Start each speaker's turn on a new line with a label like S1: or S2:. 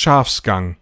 S1: Schafsgang.